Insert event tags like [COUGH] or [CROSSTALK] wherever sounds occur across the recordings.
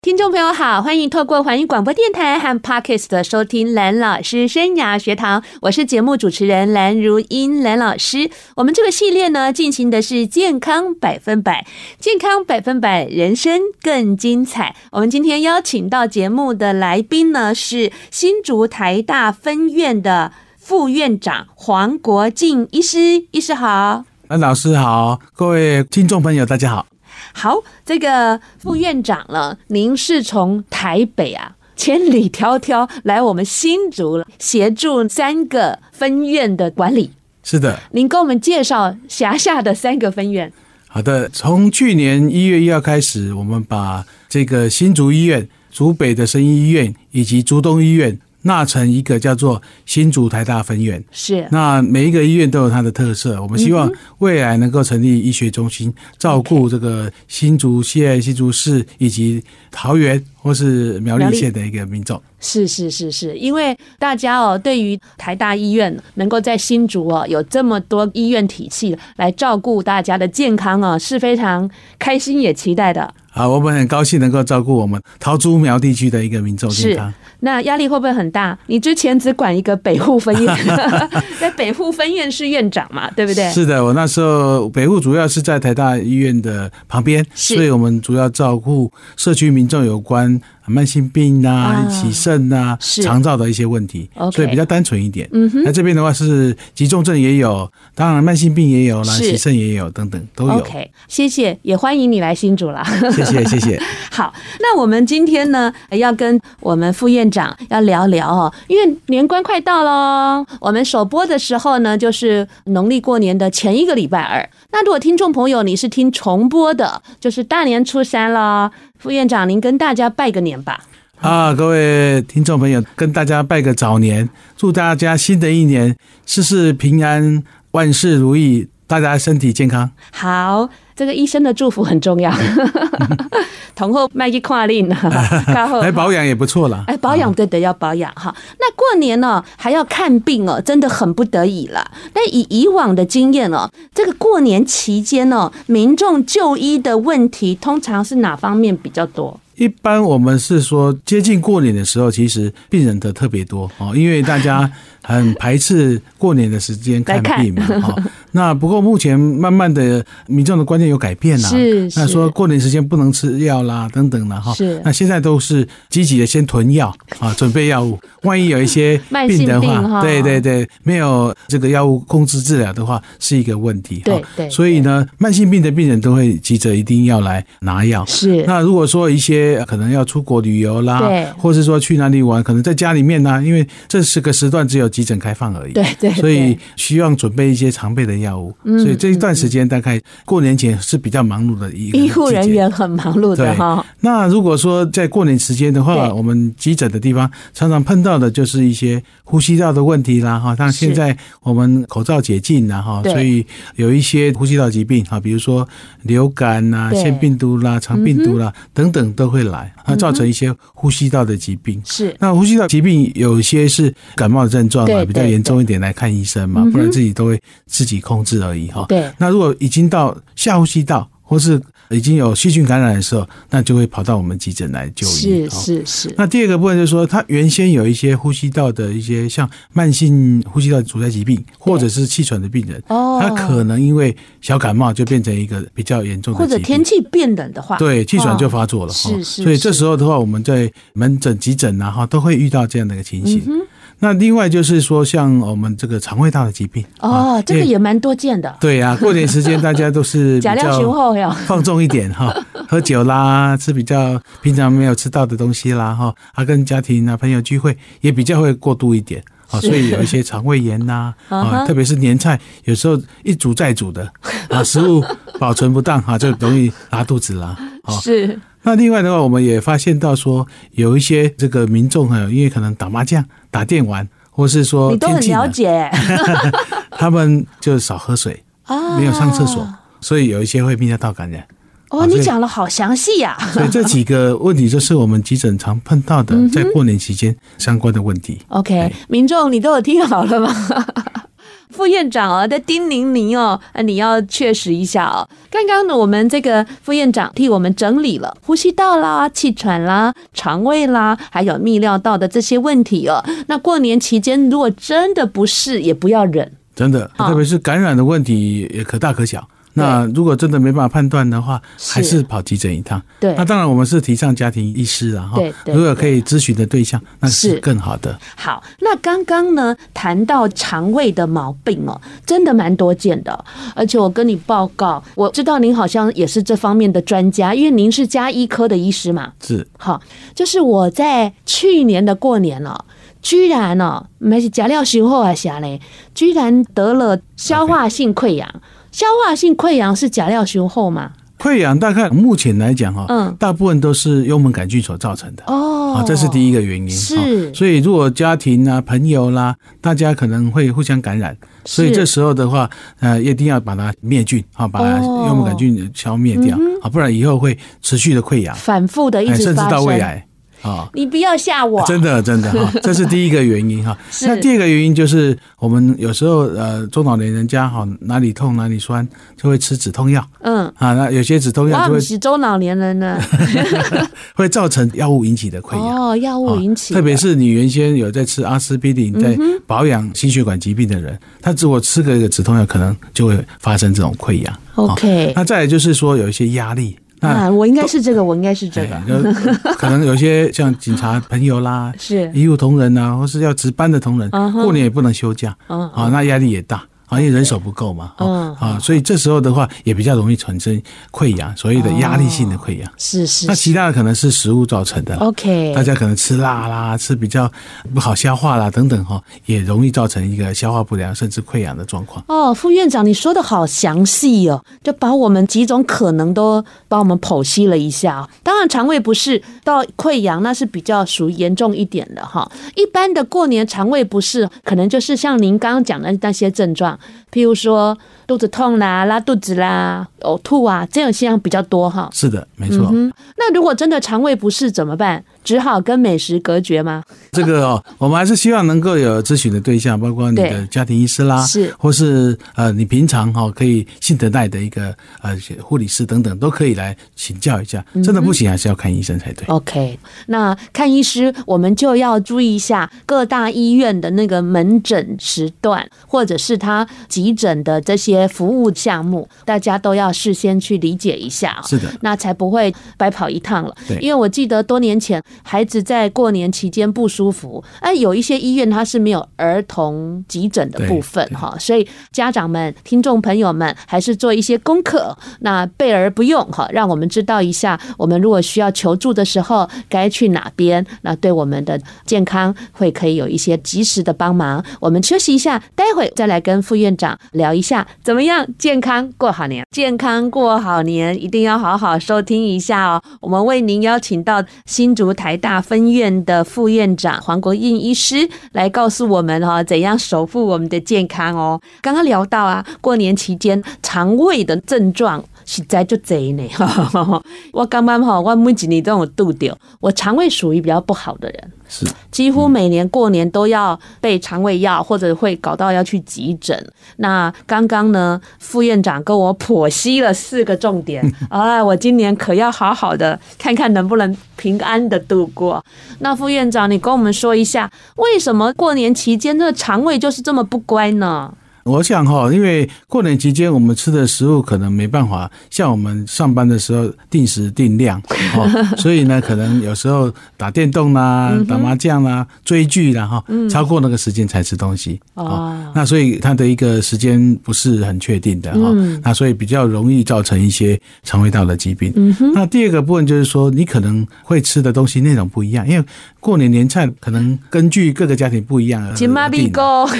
听众朋友好，欢迎透过环宇广播电台和 Podcast 的收听蓝老师生涯学堂，我是节目主持人蓝如英蓝老师。我们这个系列呢，进行的是健康百分百，健康百分百，人生更精彩。我们今天邀请到节目的来宾呢，是新竹台大分院的副院长黄国进医师，医师好，蓝老师好，各位听众朋友大家好。好，这个副院长呢，您是从台北啊千里迢迢来我们新竹协助三个分院的管理。是的，您给我们介绍辖下的三个分院。好的，从去年一月一号开始，我们把这个新竹医院、竹北的生医医院以及竹东医院。纳成一个叫做新竹台大分院，是那每一个医院都有它的特色。我们希望未来能够成立医学中心，照顾这个新竹县、新竹市以及桃园或是苗栗县的一个民众。是是是是，因为大家哦，对于台大医院能够在新竹哦有这么多医院体系来照顾大家的健康哦，是非常开心也期待的。好，我们很高兴能够照顾我们桃竹苗地区的一个民众健康。那压力会不会很大？你之前只管一个北户分院，[LAUGHS] 在北户分院是院长嘛，对不对？是的，我那时候北户主要是在台大医院的旁边，所以我们主要照顾社区民众有关。慢性病啊，洗肾啊，肠道的一些问题，所以比较单纯一点。嗯哼，那这边的话是急重症也有，当然慢性病也有啦，洗肾也有，等等都有。OK，谢谢，也欢迎你来新竹啦。谢谢，谢谢。[LAUGHS] 好，那我们今天呢，要跟我们副院长要聊聊哦，因为年关快到喽，我们首播的时候呢，就是农历过年的前一个礼拜二。那如果听众朋友你是听重播的，就是大年初三了。副院长，您跟大家拜个年吧！啊，各位听众朋友，跟大家拜个早年，祝大家新的一年事事平安，万事如意，大家身体健康。好。这个医生的祝福很重要，[LAUGHS] 同后麦去跨令，[LAUGHS] 来保养也不错了。哎，保养对的，要保养哈。那过年呢还要看病哦，真的很不得已了。但以以往的经验哦，这个过年期间哦，民众就医的问题通常是哪方面比较多？一般我们是说，接近过年的时候，其实病人的特别多哦，因为大家很排斥过年的时间看病嘛。哈，那不过目前慢慢的民众的观念有改变了，是。那说过年时间不能吃药啦，等等了哈。是。那现在都是积极的先囤药啊，[LAUGHS] 准备药物。万一有一些病的话，对对对，没有这个药物控制治疗的话，是一个问题。对对。所以呢，慢性病的病人都会急着一定要来拿药。是。那如果说一些可能要出国旅游啦，对，或是说去哪里玩，可能在家里面呢、啊，因为这是个时段只有急诊开放而已，对对，所以需要准备一些常备的药物，所以这一段时间大概过年前是比较忙碌的一个医护人员很忙碌的哈。那如果说在过年时间的话，我们急诊的地方常常碰到的就是一些呼吸道的问题啦哈。像现在我们口罩解禁了哈，所以有一些呼吸道疾病哈，比如说流感呐、腺病毒啦、肠病毒啦等等都会。来，它造成一些呼吸道的疾病。是，那呼吸道疾病有些是感冒的症状啊，比较严重一点来看医生嘛，不然自己都会自己控制而已哈。对，那如果已经到下呼吸道或是已经有细菌感染的时候，那就会跑到我们急诊来就医。是是是。那第二个部分就是说，他原先有一些呼吸道的一些像慢性呼吸道阻塞疾病，或者是气喘的病人，哦，他可能因为小感冒就变成一个比较严重的，或者天气变冷的话，对，气喘就发作了。是是。所以这时候的话，我们在门诊、急诊然后都会遇到这样的一个情形。那另外就是说，像我们这个肠胃道的疾病哦，这个也蛮多见的。对呀，过年时间大家都是 [LAUGHS] 比较放纵一点哈，喝酒啦，吃比较平常没有吃到的东西啦哈，啊，跟家庭啊朋友聚会也比较会过度一点啊，所以有一些肠胃炎呐 [LAUGHS] 啊，特别是年菜有时候一煮再煮的啊，食物保存不当哈，就容易拉肚子啦。是。那另外的话，我们也发现到说，有一些这个民众哈，因为可能打麻将、打电玩，或是说你都很了解，[LAUGHS] 他们就少喝水 [LAUGHS] 啊，没有上厕所，所以有一些会泌尿道感染哦，你讲的好详细呀！[LAUGHS] 所以这几个问题就是我们急诊常碰到的，在过年期间相关的问题。OK，民众你都有听好了吗？副院长啊，在叮咛您哦，你要确实一下哦。刚刚呢，我们这个副院长替我们整理了呼吸道啦、气喘啦、肠胃啦，还有泌尿道的这些问题哦。那过年期间，如果真的不适，也不要忍，真的，特别是感染的问题，也可大可小。那如果真的没办法判断的话，还是跑急诊一趟。对，那当然我们是提倡家庭医师啊，哈。如果可以咨询的对象，那是更好的。好，那刚刚呢谈到肠胃的毛病哦，真的蛮多见的。而且我跟你报告，我知道您好像也是这方面的专家，因为您是加医科的医师嘛。是。好，就是我在去年的过年了，居然哦，没是假料时候啊，啥嘞，居然得了消化性溃疡。消化性溃疡是假料雄厚嘛？溃疡大概目前来讲哈，嗯，大部分都是幽门杆菌所造成的。哦，这是第一个原因。是，所以如果家庭啊、朋友啦，大家可能会互相感染，所以这时候的话，呃，一定要把它灭菌啊，把幽门杆菌消灭掉啊，不然以后会持续的溃疡，反复的一直甚至到胃癌。啊！你不要吓我，真的真的哈，[LAUGHS] 这是第一个原因哈。那第二个原因就是，我们有时候呃中老年人家哈哪里痛哪里酸，就会吃止痛药。嗯啊，那有些止痛药就会是中老年人呢，[LAUGHS] 会造成药物引起的溃疡。哦，药物引起，特别是你原先有在吃阿司匹林，在保养心血管疾病的人，他如果吃个一个止痛药，可能就会发生这种溃疡。OK，那再来就是说有一些压力。啊，我应该是这个，我应该是这个。[LAUGHS] 可能有些像警察 [LAUGHS] 朋友啦，是医务同仁啊，或是要值班的同仁，过年也不能休假，啊，那压力也大。啊，因为人手不够嘛，嗯啊，所以这时候的话也比较容易产生溃疡，所谓的压力性的溃疡。是是。那其他的可能是食物造成的。OK。大家可能吃辣啦，吃比较不好消化啦，等等哈，也容易造成一个消化不良甚至溃疡的状况。哦，副院长，你说的好详细哦，就把我们几种可能都帮我们剖析了一下。当然，肠胃不适到溃疡那是比较属于严重一点的哈。一般的过年肠胃不适，可能就是像您刚刚讲的那些症状。譬如说肚子痛啦、拉肚子啦、呕吐啊，这样现象比较多哈。是的，没错。嗯。那如果真的肠胃不适怎么办？只好跟美食隔绝吗？这个哦，我们还是希望能够有咨询的对象，包括你的家庭医师啦，是，或是呃，你平常哈可以信得赖的一个呃护理师等等，都可以来请教一下。真的不行，还是要看医生才对。OK，那看医师，我们就要注意一下各大医院的那个门诊时段，或者是他急诊的这些服务项目，大家都要事先去理解一下。是的，那才不会白跑一趟了。对，因为我记得多年前。孩子在过年期间不舒服，哎，有一些医院它是没有儿童急诊的部分哈，所以家长们、听众朋友们还是做一些功课，那备而不用哈，让我们知道一下，我们如果需要求助的时候该去哪边，那对我们的健康会可以有一些及时的帮忙。我们休息一下，待会再来跟副院长聊一下怎么样健康过好年，健康过好年一定要好好收听一下哦。我们为您邀请到新竹台大分院的副院长黄国印医师来告诉我们哈，怎样守护我们的健康哦。刚刚聊到啊，过年期间肠胃的症状实在就贼呢。我刚刚哈，我每几年都有度掉，我肠胃属于比较不好的人。是，几乎每年过年都要备肠胃药，或者会搞到要去急诊。那刚刚呢，副院长跟我剖析了四个重点，[LAUGHS] 啊，我今年可要好好的看看能不能平安的度过。那副院长，你跟我们说一下，为什么过年期间这个肠胃就是这么不乖呢？我想哈，因为过年期间我们吃的食物可能没办法像我们上班的时候定时定量，[LAUGHS] 所以呢，可能有时候打电动啦、打麻将啦、追剧啦哈，超过那个时间才吃东西啊。那所以它的一个时间不是很确定的哈，那所以比较容易造成一些肠胃道的疾病。那第二个部分就是说，你可能会吃的东西内容不一样，因为过年年菜可能根据各个家庭不一样而定。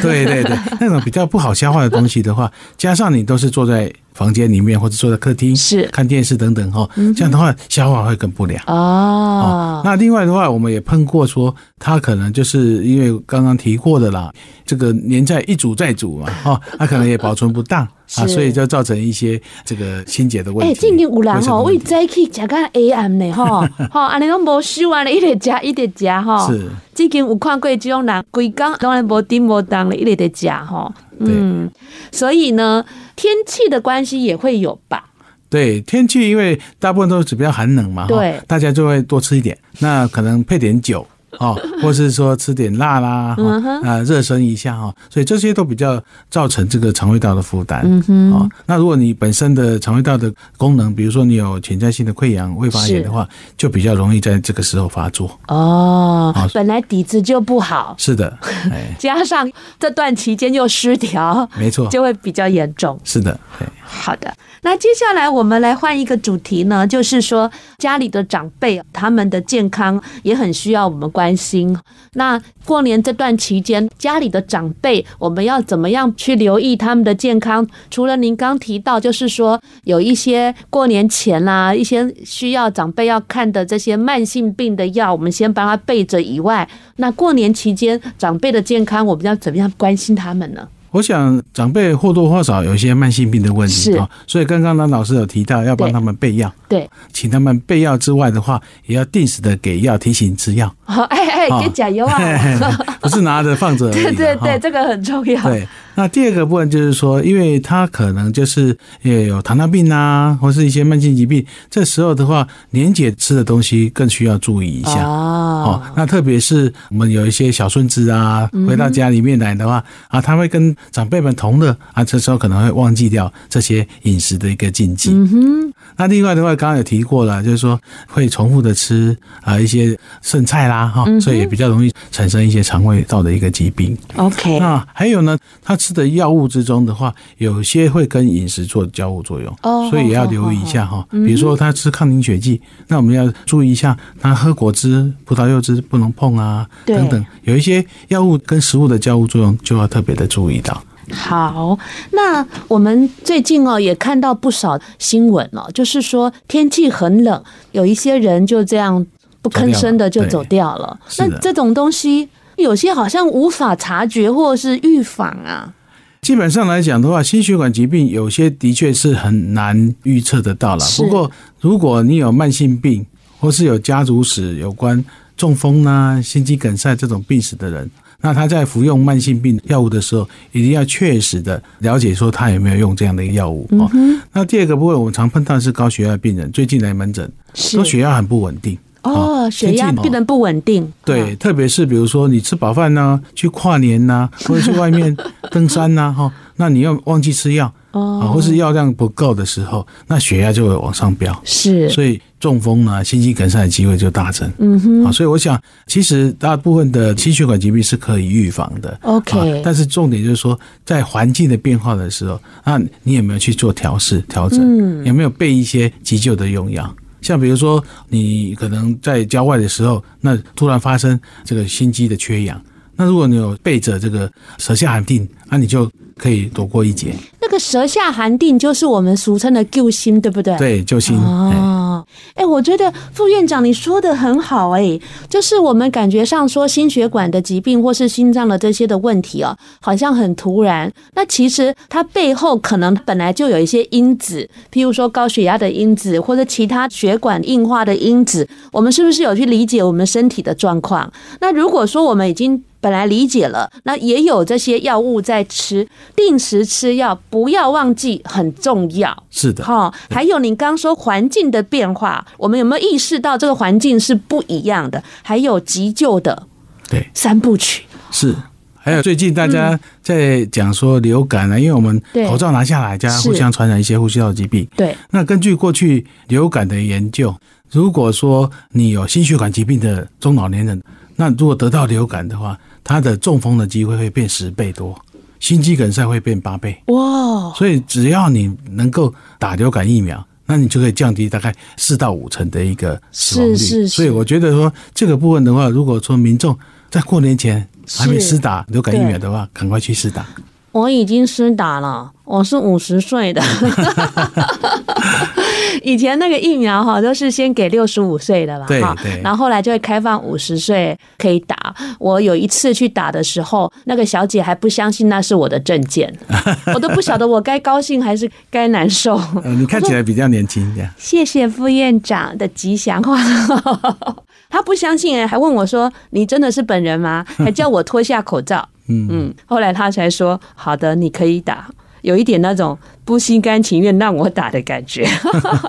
对对对，[LAUGHS] 那种比较不好消化的东西的话，加上你都是坐在房间里面或者坐在客厅是看电视等等哈，这样的话消化会更不良哦。那另外的话，我们也碰过说，他可能就是因为刚刚提过的啦，这个年菜一煮再煮嘛，哈，他可能也保存不当 [LAUGHS] 啊，所以就造成一些这个清洁的问题。哎，最近有人吼，为早起食到 AM 呢，哈，[LAUGHS] 哈，安尼拢无收啊，一直食一直食哈。是，最近有看过这种人，规工当然无叮无当的，一直在食吼。嗯，所以呢，天气的关系也会有吧？对，天气因为大部分都是比较寒冷嘛，对，大家就会多吃一点，那可能配点酒。[LAUGHS] 哦，或是说吃点辣啦，啊，热身一下哈，所以这些都比较造成这个肠胃道的负担。嗯哼，哦，那如果你本身的肠胃道的功能，比如说你有潜在性的溃疡、胃发炎的话，就比较容易在这个时候发作。哦，本来底子就不好，是的，[LAUGHS] 加上这段期间又失调，没错，就会比较严重。是的，好的。那接下来我们来换一个主题呢，就是说家里的长辈他们的健康也很需要我们关心。那过年这段期间，家里的长辈我们要怎么样去留意他们的健康？除了您刚提到，就是说有一些过年前啦，一些需要长辈要看的这些慢性病的药，我们先帮他备着以外，那过年期间长辈的健康，我们要怎么样关心他们呢？我想长辈或多或少有一些慢性病的问题啊，所以刚刚呢老师有提到要帮他们备药，对，请他们备药之外的话，也要定时的给药，提醒吃药。好，哎哎，给加油啊！[LAUGHS] 不是拿着放着。[LAUGHS] 对对对，这个很重要。对。那第二个部分就是说，因为他可能就是也有糖尿病啊，或是一些慢性疾病，这时候的话，年姐吃的东西更需要注意一下哦。那特别是我们有一些小孙子啊，回到家里面来的话啊，他会跟长辈们同乐啊，这时候可能会忘记掉这些饮食的一个禁忌。嗯哼。那另外的话，刚刚有提过了，就是说会重复的吃啊一些剩菜啦哈，所以也比较容易产生一些肠胃道的一个疾病。OK。那还有呢，他吃的药物之中的话，有些会跟饮食做交互作用，哦所以也要留意一下哈。比如说他吃抗凝血剂，那我们要注意一下，他喝果汁、葡萄柚汁不能碰啊，等等，有一些药物跟食物的交互作用，就要特别的注意到。好，那我们最近哦也看到不少新闻哦，就是说天气很冷，有一些人就这样不吭声的就走掉了。那这种东西有些好像无法察觉或是预防啊。基本上来讲的话，心血管疾病有些的确是很难预测得到了。不过如果你有慢性病或是有家族史有关中风啊、心肌梗塞这种病史的人。那他在服用慢性病药物的时候，一定要确实的了解说他有没有用这样的一个药物哦。那第二个部分，我们常碰到的是高血压病人，最近来门诊，说血压很不稳定哦，血压病人不稳定。对，特别是比如说你吃饱饭呢，去跨年呐，[LAUGHS] 或者去外面登山呐，哈，那你要忘记吃药。啊，或是药量不够的时候，那血压就会往上飙，是，所以中风呢、心肌梗塞的机会就大增。嗯哼，啊，所以我想，其实大部分的心血管疾病是可以预防的。OK，但是重点就是说，在环境的变化的时候，那你有没有去做调试、调整？嗯，有没有备一些急救的用药？像比如说，你可能在郊外的时候，那突然发生这个心肌的缺氧，那如果你有背着这个舌下含定，那你就可以躲过一劫。那个舌下含定就是我们俗称的救心，对不对？对，救心。哦，哎，我觉得副院长你说的很好，哎，就是我们感觉上说心血管的疾病或是心脏的这些的问题哦，好像很突然。那其实它背后可能本来就有一些因子，譬如说高血压的因子，或者其他血管硬化的因子。我们是不是有去理解我们身体的状况？那如果说我们已经本来理解了，那也有这些药物在吃，定时吃药，不要忘记很重要。是的，哈，还有你刚说环境的变化，我们有没有意识到这个环境是不一样的？还有急救的，对，三部曲是。还有最近大家在讲说流感啊，因为我们口罩拿下来，大家互相传染一些呼吸道疾病。对，那根据过去流感的研究，如果说你有心血管疾病的中老年人，那如果得到流感的话，他的中风的机会会变十倍多，心肌梗塞会变八倍。哇！所以只要你能够打流感疫苗，那你就可以降低大概四到五成的一个死亡率。是是是。所以我觉得说这个部分的话，如果说民众在过年前还没施打流感疫苗的话，赶快去施打。我已经施打了，我是五十岁的。[LAUGHS] 以前那个疫苗哈，都是先给六十五岁的吧，对对，然后后来就会开放五十岁可以打。我有一次去打的时候，那个小姐还不相信那是我的证件，[LAUGHS] 我都不晓得我该高兴还是该难受。你看起来比较年轻一点。谢谢副院长的吉祥话。[LAUGHS] 他不相信哎，还问我说：“你真的是本人吗？”还叫我脱下口罩。嗯嗯，后来他才说：“好的，你可以打。”有一点那种不心甘情愿让我打的感觉。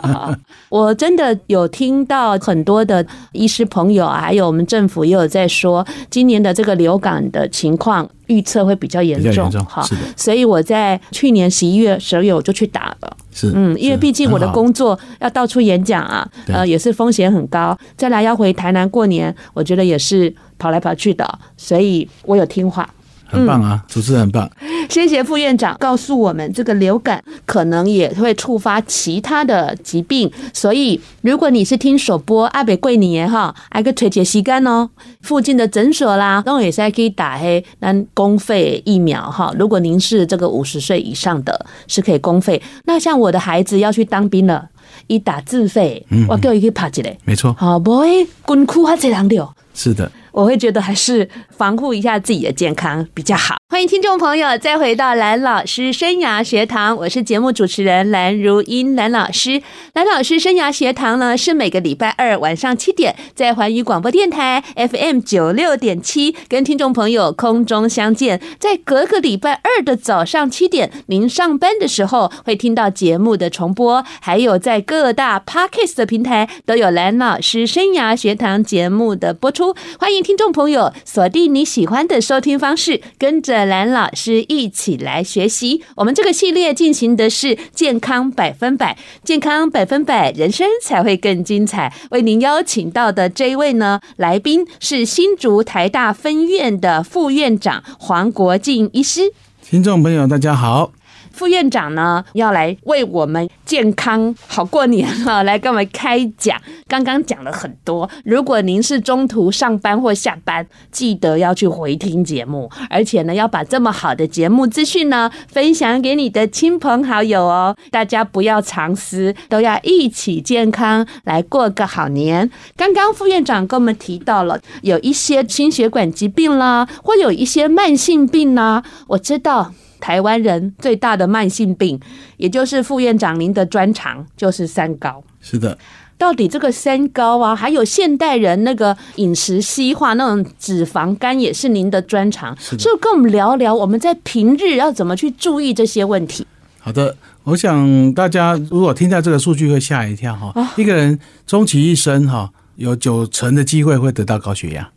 [LAUGHS] 我真的有听到很多的医师朋友啊，还有我们政府也有在说，今年的这个流感的情况预测会比较严重。哈。所以我在去年十一月、十二月我就去打了。是，嗯，因为毕竟我的工作要到处演讲啊，呃，也是风险很高。再来要回台南过年，我觉得也是跑来跑去的，所以我有听话。很棒啊，主持人很棒。谢谢副院长告诉我们，这个流感可能也会触发其他的疾病，所以如果你是听首播阿北过年哈，挨个推荐时间哦，附近的诊所啦，都也是可以打黑那公费疫苗哈。如果您是这个五十岁以上的，是可以公费。那像我的孩子要去当兵了，一打自费，我叫伊去拍起来，没错。好，不会滚哭啊，这两条。是的。我会觉得还是防护一下自己的健康比较好。欢迎听众朋友再回到蓝老师生涯学堂，我是节目主持人蓝如英蓝老师。蓝老师生涯学堂呢，是每个礼拜二晚上七点在环宇广播电台 FM 九六点七跟听众朋友空中相见。在隔个礼拜二的早上七点，您上班的时候会听到节目的重播，还有在各大 Podcast 的平台都有蓝老师生涯学堂节目的播出。欢迎听众朋友锁定你喜欢的收听方式，跟着。蓝老师一起来学习，我们这个系列进行的是健康百分百，健康百分百，人生才会更精彩。为您邀请到的这一位呢，来宾是新竹台大分院的副院长黄国进医师。听众朋友，大家好。副院长呢，要来为我们健康好过年了，来跟我们开讲。刚刚讲了很多，如果您是中途上班或下班，记得要去回听节目，而且呢，要把这么好的节目资讯呢，分享给你的亲朋好友哦。大家不要藏私，都要一起健康来过个好年。刚刚副院长跟我们提到了有一些心血管疾病啦，或有一些慢性病啦，我知道。台湾人最大的慢性病，也就是副院长您的专长，就是三高。是的，到底这个三高啊，还有现代人那个饮食西化那种脂肪肝，也是您的专长。所以跟我们聊聊，我们在平日要怎么去注意这些问题。好的，我想大家如果听到这个数据会吓一跳哈。一个人终其一生哈，有九成的机会会得到高血压。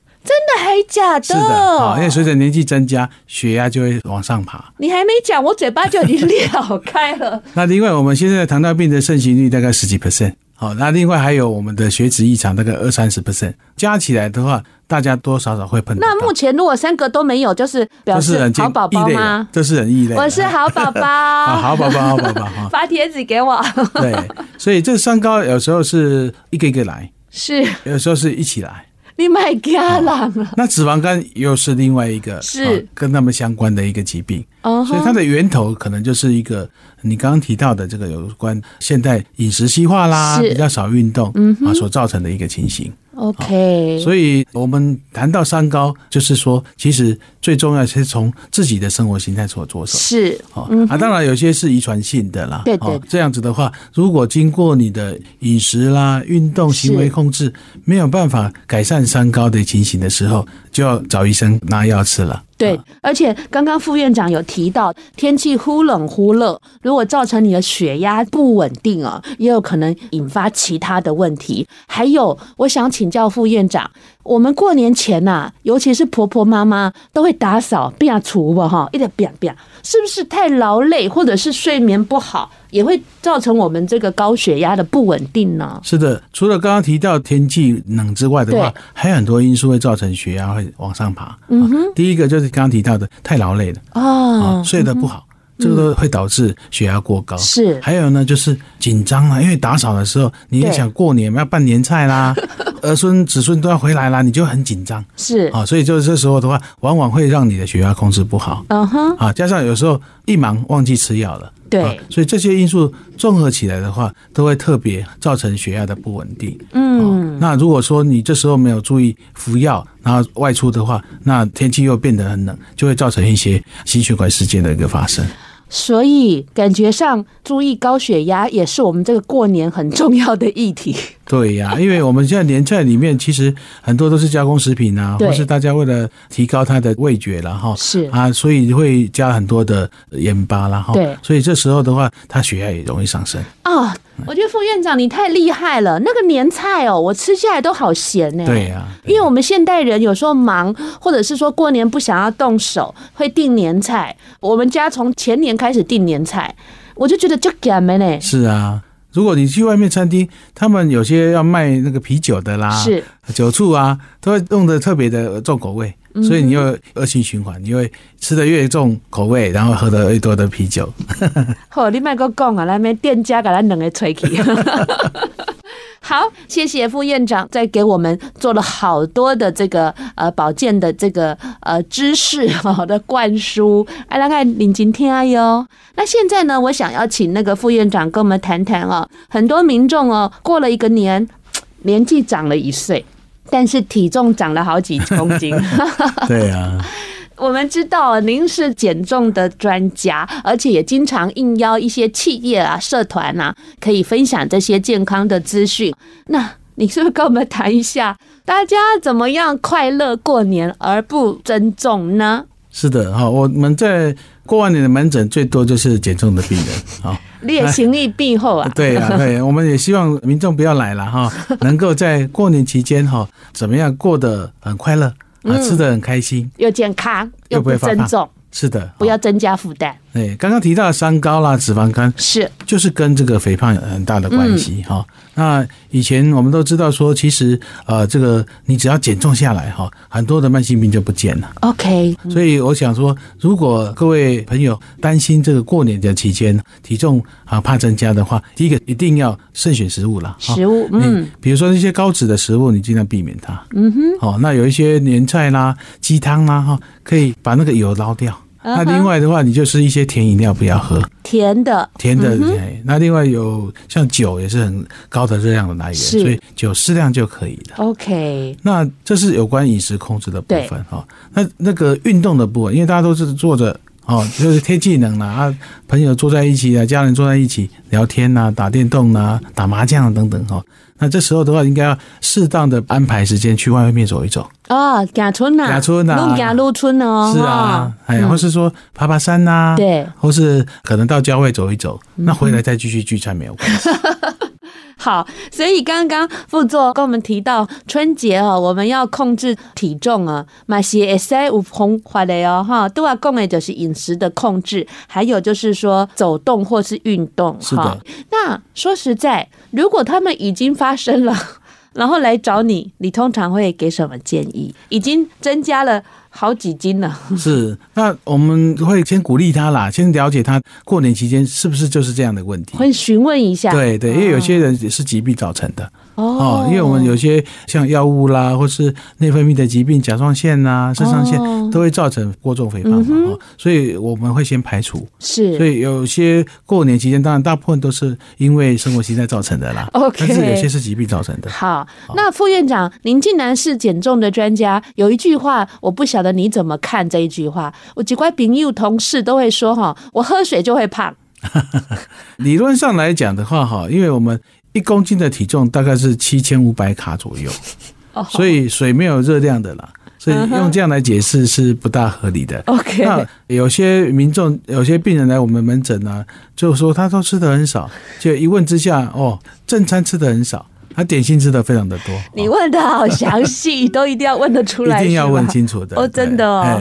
真的还假的？是的，好，因为随着年纪增加，血压就会往上爬。你还没讲，我嘴巴就已经裂开了。[LAUGHS] 那另外，我们现在糖尿病的盛行率大概十几 percent，好，那另外还有我们的血脂异常大概二三十 percent，加起来的话，大家多少少会碰到。那目前如果三个都没有，就是表示好宝宝吗？这是很异类。我是 [LAUGHS] 好宝宝，好宝宝，好宝宝，哈，[LAUGHS] 发帖子给我。对，所以这三高有时候是一个一个来，是有时候是一起来。你买家了，那脂肪肝又是另外一个是。跟他们相关的一个疾病，哦，所以它的源头可能就是一个你刚刚提到的这个有关现代饮食西化啦，比较少运动，嗯啊所造成的一个情形。OK，所以我们谈到三高，就是说，其实最重要是从自己的生活形态所着手。是，哦，啊，当然有些是遗传性的啦。对对。这样子的话，如果经过你的饮食啦、运动、行为控制，没有办法改善三高的情形的时候，就要找医生拿药吃了。对，而且刚刚副院长有提到，天气忽冷忽热，如果造成你的血压不稳定啊，也有可能引发其他的问题。还有，我想请教副院长，我们过年前呐、啊，尤其是婆婆妈妈都会打扫、变厨吧，哈，一点变变，是不是太劳累，或者是睡眠不好？也会造成我们这个高血压的不稳定呢？是的，除了刚刚提到天气冷之外的话，还有很多因素会造成血压会往上爬。嗯哼，第一个就是刚刚提到的太劳累了哦，睡得不好，这个都会导致血压过高。是，还有呢，就是紧张啊，因为打扫的时候你也想过年要办年菜啦，[LAUGHS] 儿孙子孙都要回来了，你就很紧张。是啊，所以就这时候的话，往往会让你的血压控制不好。嗯哼，啊，加上有时候一忙忘记吃药了。对、啊，所以这些因素综合起来的话，都会特别造成血压的不稳定。嗯、啊，那如果说你这时候没有注意服药，然后外出的话，那天气又变得很冷，就会造成一些心血管事件的一个发生。所以感觉上注意高血压也是我们这个过年很重要的议题。对呀、啊，因为我们现在年菜里面其实很多都是加工食品啊，或是大家为了提高它的味觉了哈，是啊，所以会加很多的盐巴了哈。对，所以这时候的话，它血压也容易上升。哦，[LAUGHS] 我觉得副院长你太厉害了，那个年菜哦，我吃下来都好咸呢。对呀、啊，因为我们现代人有时候忙，或者是说过年不想要动手，会订年菜。我们家从前年开始订年菜，我就觉得就咸呢。是啊。如果你去外面餐厅，他们有些要卖那个啤酒的啦，是酒醋啊，都会弄得特别的重口味，嗯、所以你又恶性循环，你会吃的越重口味，然后喝的越多的啤酒。[LAUGHS] 好，你卖个讲啊，那边店家给咱两个吹气。[LAUGHS] 好，谢谢副院长，在给我们做了好多的这个呃保健的这个呃知识 [LAUGHS] 好的灌输，哎，来看领今天哟。那现在呢，我想要请那个副院长跟我们谈谈哦，很多民众哦，过了一个年，年纪长了一岁，但是体重长了好几公斤。[LAUGHS] 对啊。[LAUGHS] 我们知道您是减重的专家，而且也经常应邀一些企业啊、社团啊，可以分享这些健康的资讯。那你是不是跟我们谈一下，大家怎么样快乐过年而不增重呢？是的，哈，我们在过完年的门诊最多就是减重的病人，哈，烈行力病后啊，[LAUGHS] 对啊，对，我们也希望民众不要来了哈，[LAUGHS] 能够在过年期间哈，怎么样过得很快乐。啊，吃得很开心，又健康，又不增重，是的，不要增加负担。对，刚刚提到的三高啦，脂肪肝。是，就是跟这个肥胖有很大的关系哈。那以前我们都知道说，其实呃，这个你只要减重下来哈，很多的慢性病就不见了。OK，所以我想说，如果各位朋友担心这个过年的期间体重啊怕增加的话，第一个一定要慎选食物了。食物，嗯，比如说一些高脂的食物，你尽量避免它。嗯哼，哦，那有一些年菜啦、鸡汤啦哈，可以把那个油捞掉。那另外的话，你就是一些甜饮料不要喝，甜的，甜的。那另外有像酒也是很高的热量的来源，所以酒适量就可以了。OK，那这是有关饮食控制的部分哈。那那个运动的部分，因为大家都是坐着哦，就是天气冷了啊，朋友坐在一起啊，家人坐在一起聊天呐，打电动呐，打麻将等等哈。那这时候的话，应该要适当的安排时间去外面走一走。哦，假村呐，啊，假村呐，啊，弄假路村哦，是啊，哎，或是说爬爬山呐，对，或是可能到郊外走一走，那回来再继续聚餐没有关系。[LAUGHS] 好，所以刚刚副座跟我们提到春节哦，我们要控制体重啊，嘛是会使有方法的哦，哈，都要讲的就是饮食的控制，还有就是说走动或是运动，哈。那说实在，如果他们已经发生了，[LAUGHS] 然后来找你，你通常会给什么建议？已经增加了。好几斤呢，是，那我们会先鼓励他啦，[LAUGHS] 先了解他过年期间是不是就是这样的问题，会询问一下，对对，因为有些人也是疾病造成的。哦，因为我们有些像药物啦，或是内分泌的疾病，甲状腺呐、肾上腺都会造成过重肥胖所以我们会先排除。是，所以有些过年期间，当然大部分都是因为生活习惯造成的啦。[LAUGHS] OK，但是有些是疾病造成的。好，那副院长，您竟然是减重的专家，有一句话，我不晓得你怎么看这一句话。我几块朋友同事都会说哈，我喝水就会胖。[LAUGHS] 理论上来讲的话，哈，因为我们。一公斤的体重大概是七千五百卡左右，所以水没有热量的啦，所以用这样来解释是不大合理的。OK，那有些民众、有些病人来我们门诊呢，就说他都吃的很少，就一问之下，哦，正餐吃的很少。他点心吃的非常的多，你问的好详细，都一定要问得出来，[LAUGHS] 一定要问清楚的。哦，真的哦。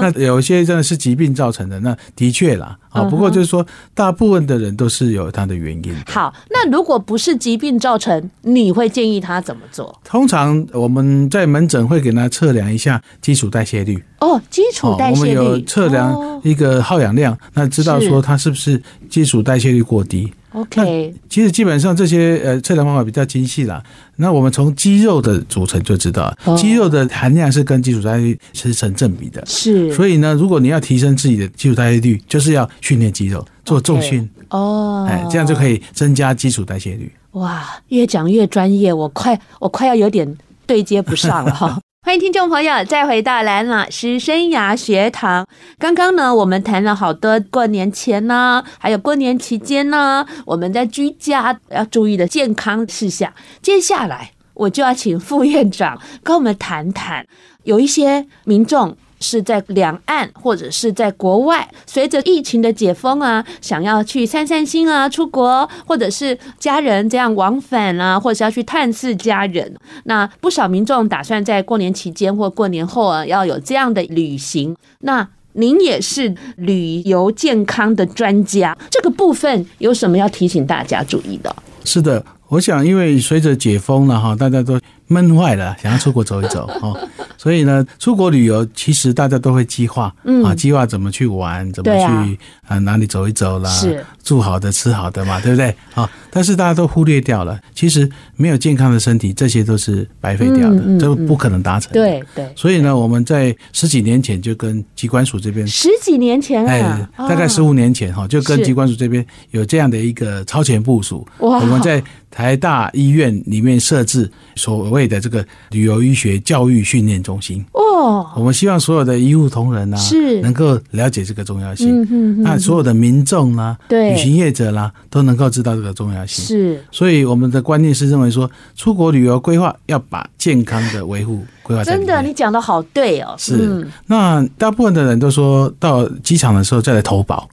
那有些真的是疾病造成的，那的确啦。啊，不过就是说，大部分的人都是有他的原因。好，那如果不是疾病造成，你会建议他怎么做？通常我们在门诊会给他测量一下基础代谢率。哦，基础代谢率，我们有测量一个耗氧量，那知道说他是不是基础代谢率过低。OK，其实基本上这些呃测量方法比较精细啦。那我们从肌肉的组成就知道，哦、肌肉的含量是跟基础代谢率是成正比的。是，所以呢，如果你要提升自己的基础代谢率，就是要训练肌肉，做重训。哦，哎，这样就可以增加基础代谢率。哇，越讲越专业，我快我快要有点对接不上了哈。欢迎听众朋友再回到蓝老师生涯学堂。刚刚呢，我们谈了好多过年前呢，还有过年期间呢，我们在居家要注意的健康事项。接下来，我就要请副院长跟我们谈谈，有一些民众。是在两岸或者是在国外，随着疫情的解封啊，想要去散散心啊，出国或者是家人这样往返啊，或者是要去探视家人。那不少民众打算在过年期间或过年后啊，要有这样的旅行。那您也是旅游健康的专家，这个部分有什么要提醒大家注意的？是的，我想因为随着解封了哈，大家都。闷坏了，想要出国走一走哈，[LAUGHS] 所以呢，出国旅游其实大家都会计划，嗯啊，计划怎么去玩，怎么去啊哪里走一走啦，是住好的吃好的嘛，对不对？啊，但是大家都忽略掉了，其实没有健康的身体，这些都是白费掉的，这不可能达成。对对。所以呢，我们在十几年前就跟机关署这边，十几年前哎，大概十五年前哈，就跟机关署这边有这样的一个超前部署，我们在。台大医院里面设置所谓的这个旅游医学教育训练中心哦，我们希望所有的医护同仁啊，是能够了解这个重要性。那所有的民众啦，对旅行业者啦，都能够知道这个重要性。是，所以我们的观念是认为说，出国旅游规划要把健康的维护规划。真的，你讲的好对哦。是，那大部分的人都说到机场的时候再来投保。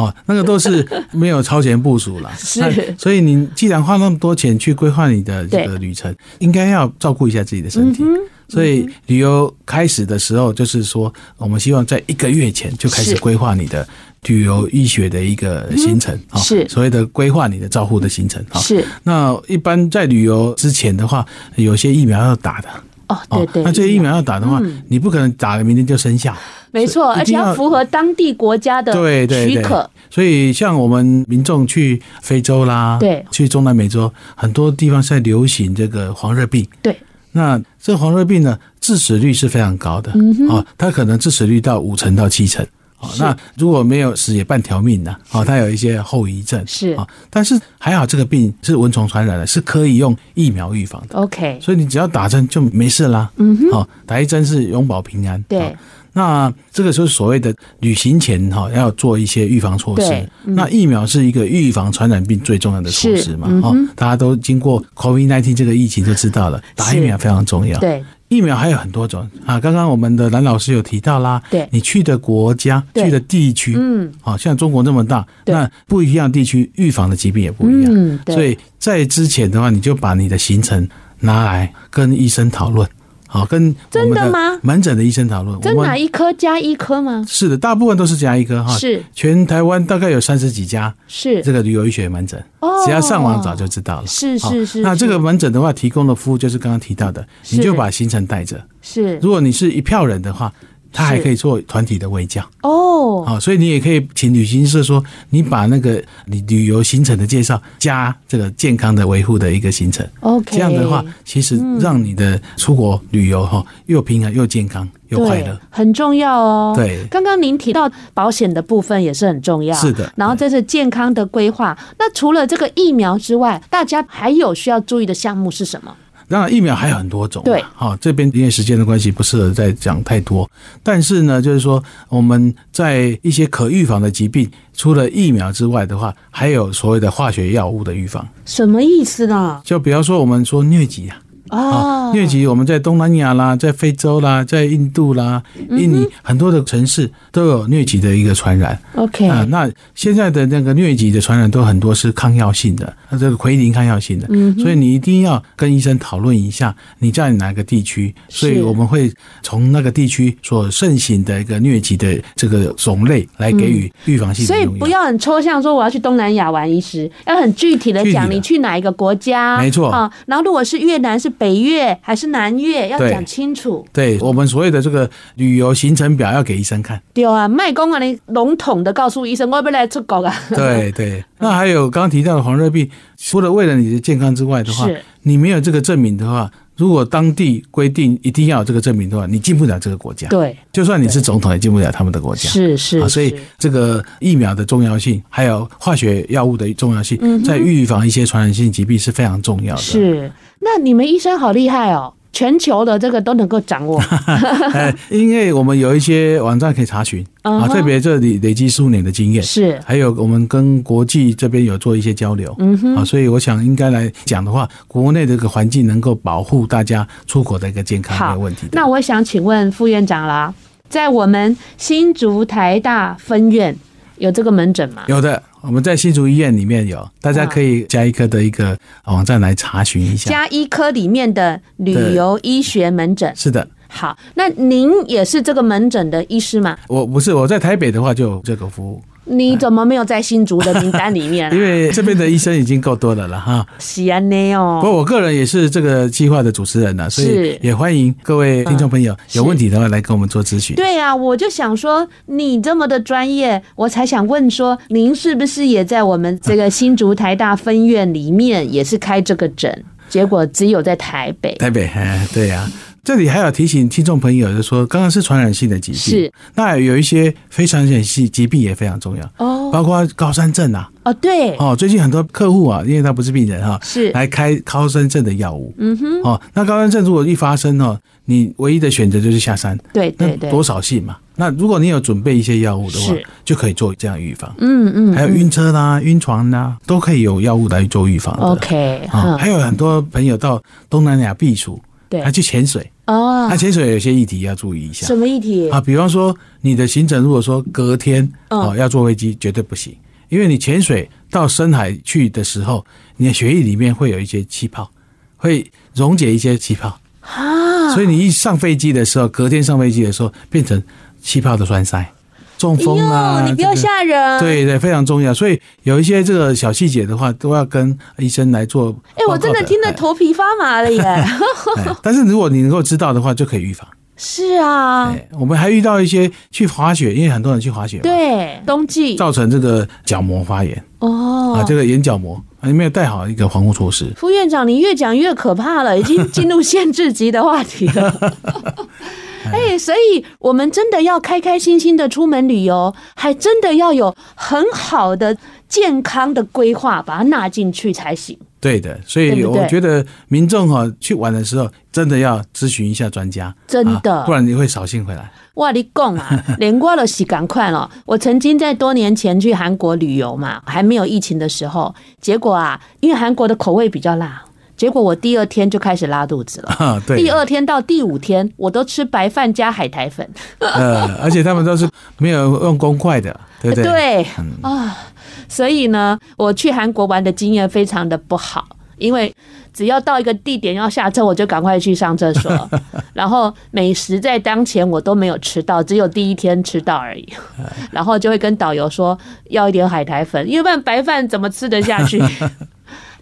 哦，那个都是 [LAUGHS] 没有超前部署了，是，所以你既然花那么多钱去规划你的这个旅程，应该要照顾一下自己的身体。所以旅游开始的时候，就是说，我们希望在一个月前就开始规划你的旅游医学的一个行程，是所谓的规划你的照护的行程。是，那一般在旅游之前的话，有些疫苗要打的。哦，对对，那这些疫苗要打的话，你不可能打了明天就生效。没错，而且要符合当地国家的对对许可。所以，像我们民众去非洲啦，对，去中南美洲很多地方是在流行这个黄热病。对，那这个黄热病呢，致死率是非常高的。嗯哦，它可能致死率到五成到七成。那如果没有死也半条命呢？哦，它有一些后遗症。是啊，但是还好，这个病是蚊虫传染的，是可以用疫苗预防的。OK，所以你只要打针就没事啦。嗯哼，好，打一针是永保平安。对。那这个就是所谓的旅行前哈要做一些预防措施。嗯、那疫苗是一个预防传染病最重要的措施嘛？哈、嗯，大家都经过 COVID-19 这个疫情就知道了，打疫苗非常重要。对，疫苗还有很多种啊。刚刚我们的蓝老师有提到啦，对，你去的国家、去的地区，嗯，好像中国那么大，那不一样的地区预防的疾病也不一样。嗯，所以在之前的话，你就把你的行程拿来跟医生讨论。好，跟真的吗？门诊的医生讨论，真哪一科加一科吗？是的，大部分都是加一科哈。是，全台湾大概有三十几家是这个旅游医学门诊，只要上网找就知道了。是是是。那这个门诊的话，提供的服务就是刚刚提到的，你就把行程带着。是，如果你是一票人的话。他还可以做团体的卫教哦，好，所以你也可以请旅行社说，你把那个你旅游行程的介绍加这个健康的维护的一个行程，OK，这样的话，其实让你的出国旅游哈又平安又健康又快乐，很重要哦。对，刚刚您提到保险的部分也是很重要，是的。然后这是健康的规划，那除了这个疫苗之外，大家还有需要注意的项目是什么？当然，疫苗还有很多种。对，好，这边因为时间的关系，不适合再讲太多。但是呢，就是说我们在一些可预防的疾病，除了疫苗之外的话，还有所谓的化学药物的预防。什么意思呢？就比方说，我们说疟疾啊。啊，疟疾我们在东南亚啦，在非洲啦，在印度啦、印尼很多的城市都有疟疾的一个传染。OK 啊，那现在的那个疟疾的传染都很多是抗药性的，它这个奎宁抗药性的，所以你一定要跟医生讨论一下你在哪个地区。所以我们会从那个地区所盛行的一个疟疾的这个种类来给予预防性的。所以不要很抽象说我要去东南亚玩，医师要很具体的讲你去哪一个国家，没错啊。然后如果是越南是。北越还是南越，要讲清楚。对我们所有的这个旅游行程表要给医生看。对啊，卖公啊，你笼统的告诉医生，我要不要来出国啊？对对，[LAUGHS] 那还有刚刚提到的黄热病，除了为了你的健康之外的话，你没有这个证明的话，如果当地规定一定要有这个证明的话，你进不了这个国家。对，就算你是总统，也进不了他们的国家。是是啊，所以是这个疫苗的重要性，还有化学药物的重要性嗯，在预防一些传染性疾病是非常重要的。是。那你们医生好厉害哦，全球的这个都能够掌握。呃，[LAUGHS] 因为我们有一些网站可以查询啊，特别这里累积数年的经验，是，还有我们跟国际这边有做一些交流，嗯哼啊，所以我想应该来讲的话，国内的这个环境能够保护大家出口的一个健康好没有问题的。那我想请问副院长啦，在我们新竹台大分院有这个门诊吗？有的，我们在新竹医院里面有，大家可以加医科的一个网站来查询一下。加医科里面的旅游医学门诊。是的，好，那您也是这个门诊的医师吗？我不是我在台北的话就有这个服你怎么没有在新竹的名单里面、啊？[LAUGHS] 因为这边的医生已经够多的了哈。是安内哦。不过我个人也是这个计划的主持人了，所以也欢迎各位听众朋友有问题的话来跟我们做咨询。对啊，我就想说你这么的专业，我才想问说，您是不是也在我们这个新竹台大分院里面也是开这个诊？结果只有在台北。台北，哎，对呀、这里还要提醒听众朋友，就是说，刚刚是传染性的疾病，是。那有一些非传染性疾病也非常重要，哦。包括高山症啊，哦，对，哦，最近很多客户啊，因为他不是病人哈、是。来开高山症的药物，嗯哼，哦，那高山症如果一发生哦，你唯一的选择就是下山，那对对对，多少性嘛？那如果你有准备一些药物的话是，就可以做这样预防。嗯嗯，还有晕车啦、晕船啦，都可以有药物来做预防的。OK，啊、哼还有很多朋友到东南亚避暑，对。还去潜水，哦。那，潜水有些议题要注意一下。什么议题？啊，比方说你的行程如果说隔天嗯。哦要坐飞机，绝对不行，因为你潜水到深海去的时候，你的血液里面会有一些气泡，会溶解一些气泡，啊，所以你一上飞机的时候，隔天上飞机的时候变成气泡的栓塞，中风啊，哎，你不要这个吓人。对对，非常重要。所以有一些这个小细节的话，都要跟医生来做。哎，我真的听得头皮发麻了耶。[LAUGHS] 但是如果你能够知道的话，就可以预防。是啊，哎，我们还遇到一些去滑雪，因为很多人去滑雪，对，冬季造成这个角膜发炎哦啊，这个眼角膜啊，你没有带好一个防护措施。副院长，你越讲越可怕了，已经进入限制级的话题了。[LAUGHS] 哎，所以我们真的要开开心心的出门旅游，还真的要有很好的健康的规划，把它纳进去才行。对的，所以我觉得民众哈去玩的时候，真的要咨询一下专家，真的啊不然你会扫兴回来。哇，你讲啊，[LAUGHS] 连我都是赶快了。我曾经在多年前去韩国旅游嘛，还没有疫情的时候，结果啊，因为韩国的口味比较辣，结果我第二天就开始拉肚子了。[LAUGHS] 啊，对，第二天到第五天，我都吃白饭加海苔粉。[LAUGHS] 呃，而且他们都是没有用公筷的，对不对？对啊，所以呢，我去韩国玩的经验非常的不好，因为只要到一个地点要下车，我就赶快去上厕所，[LAUGHS] 然后美食在当前我都没有吃到，只有第一天吃到而已，然后就会跟导游说要一点海苔粉，因为不然白饭怎么吃得下去？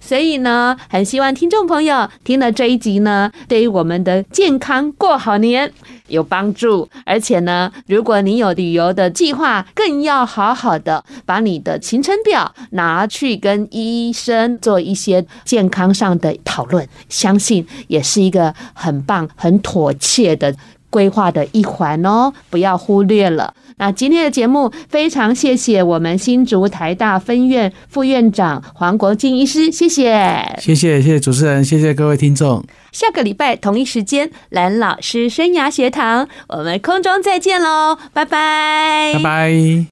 所以呢，很希望听众朋友听了这一集呢，对于我们的健康过好年有帮助。而且呢，如果你有旅游的计划，更要好好的把你的行程表拿去跟医生做一些健康上的讨论，相信也是一个很棒、很妥切的规划的一环哦，不要忽略了。那今天的节目非常谢谢我们新竹台大分院副院长黄国进医师，谢谢，谢谢谢谢主持人，谢谢各位听众。下个礼拜同一时间，蓝老师生涯学堂，我们空中再见喽，拜拜，拜拜。